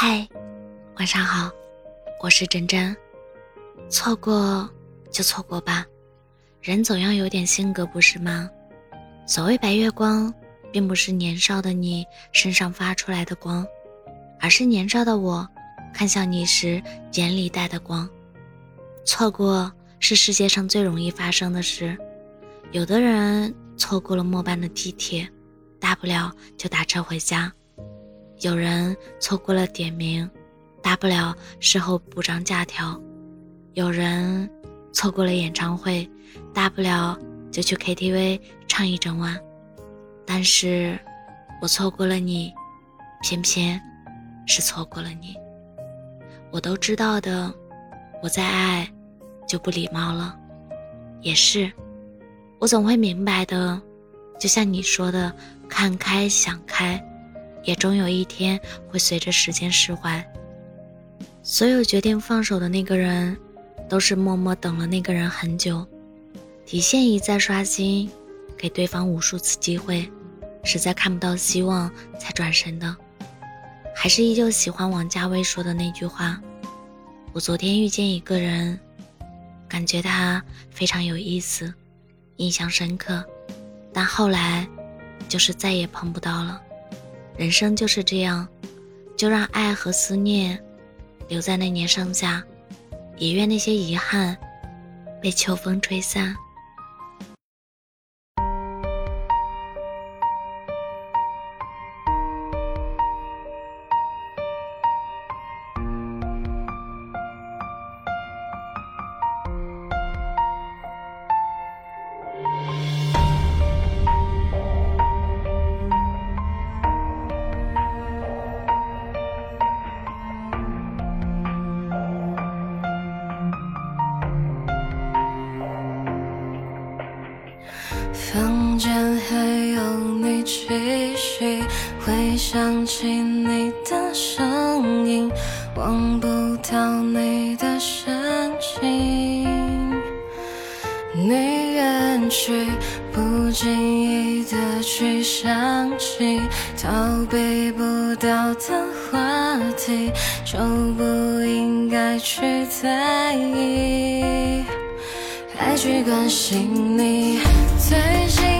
嗨，晚上好，我是真真。错过就错过吧，人总要有点性格，不是吗？所谓白月光，并不是年少的你身上发出来的光，而是年少的我看向你时眼里带的光。错过是世界上最容易发生的事，有的人错过了末班的地铁，大不了就打车回家。有人错过了点名，大不了事后补张假条；有人错过了演唱会，大不了就去 KTV 唱一整晚。但是，我错过了你，偏偏是错过了你。我都知道的，我再爱就不礼貌了。也是，我总会明白的，就像你说的，看开想开。也终有一天会随着时间释怀。所有决定放手的那个人，都是默默等了那个人很久，底线一再刷新，给对方无数次机会，实在看不到希望才转身的。还是依旧喜欢王家卫说的那句话：“我昨天遇见一个人，感觉他非常有意思，印象深刻，但后来，就是再也碰不到了。”人生就是这样，就让爱和思念留在那年盛夏，也愿那些遗憾被秋风吹散。气息，回想起你的声音，忘不掉你的深情。你远去，不经意的去想起，逃避不掉的话题，就不应该去在意。还去关心你最近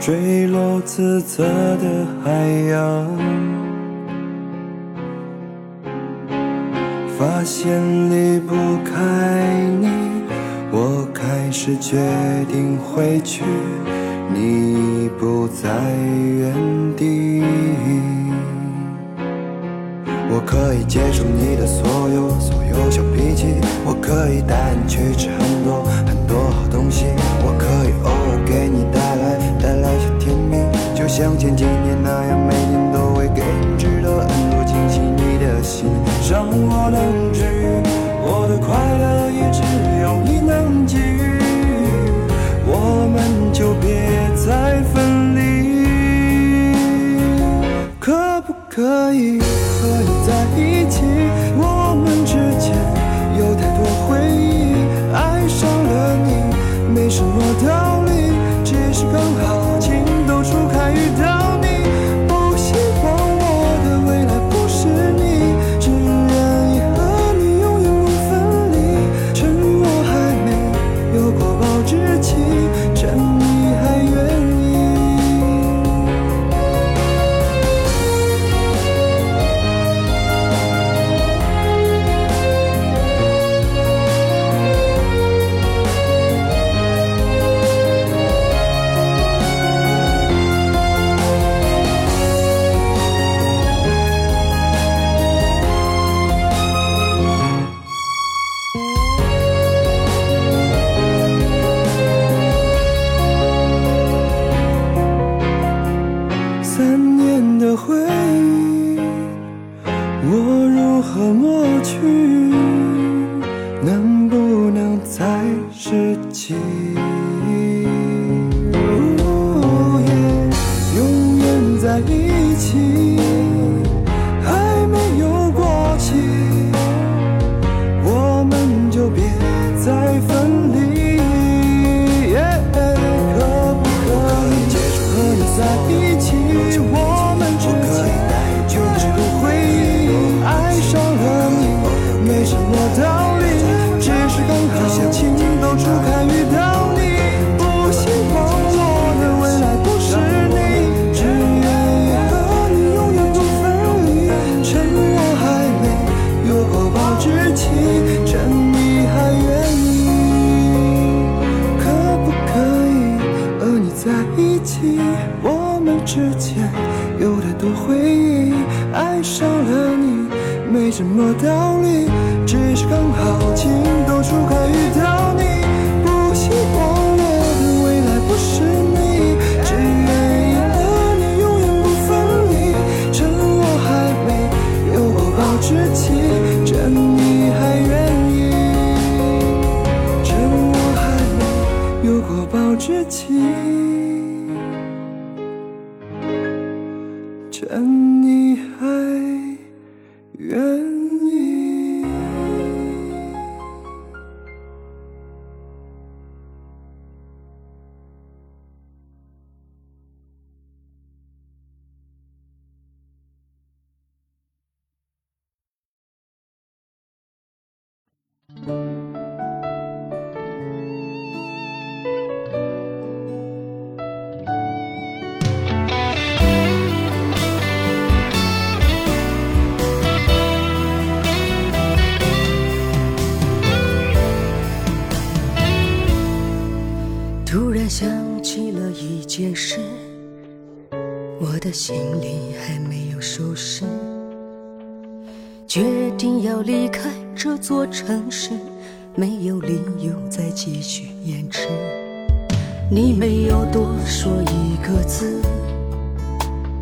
坠落自责的海洋。发现离不开你，我开始决定回去，你不在原地。我可以接受你的所有所有小脾气，我可以带你去吃很多像前几年那样，每年都会给你制造很多惊喜。你的心让我能治愈，我的快乐也只有你能给予，我们就别再分离，可不可以？和你在一起，我们之间有太多回忆。爱上了你，没什么道理，我的行李还没有收拾，决定要离开这座城市，没有理由再继续延迟。你没有多说一个字，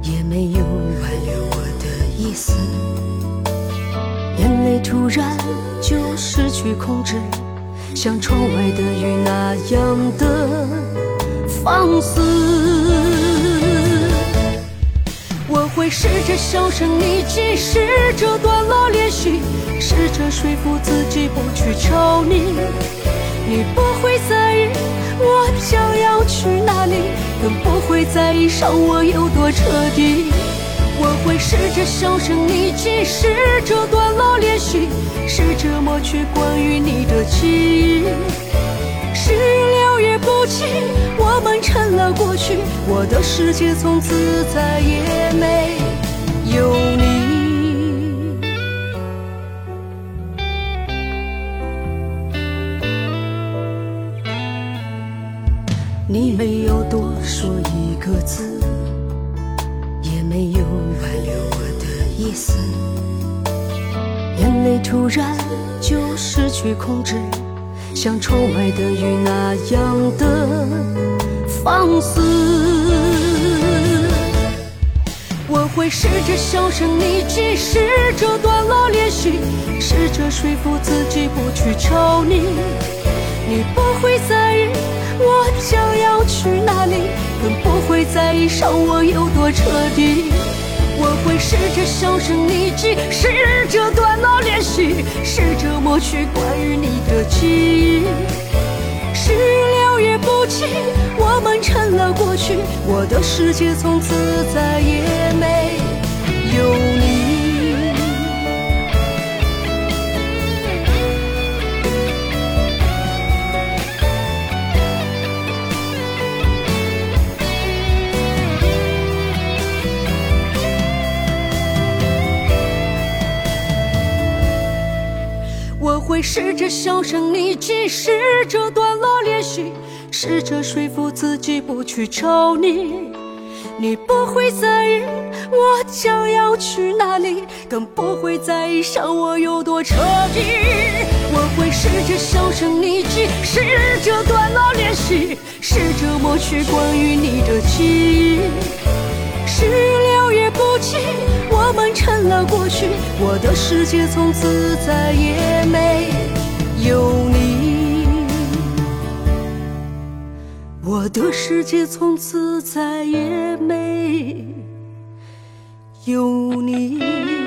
也没有挽留我的意思，眼泪突然就失去控制。像窗外的雨那样的放肆。会试着小声你即使这段落连续，试着说服自己不去找你。你不会在意我想要去哪里，更不会在意伤我有多彻底。我会试着小声你即使这段落连续，试着抹去关于你的记忆，我们成了过去，我的世界从此再也没有你。你没有多说一个字，也没有挽留我的意思，眼泪突然就失去控制，像窗外的雨那样的放肆。我会试着销声匿迹，试着断了联系，试着说服自己不去找你，你不会在意。我将要去哪里？更不会在意伤我有多彻底。我会试着销声匿迹，试着断了联系，试过去关于你的记忆。事了也不及，我们成了过去，我的世界从此再也没有你。试着销声匿迹，试着断了联系，试着说服自己不去找你。你不会在意我将要去哪里，更不会在意伤我有多彻底。我会试着销声匿迹，试着断了联系，试着抹去关于你的记忆。事了也不及。我们成了过去，我的世界从此再也没有你。我的世界从此再也没有你。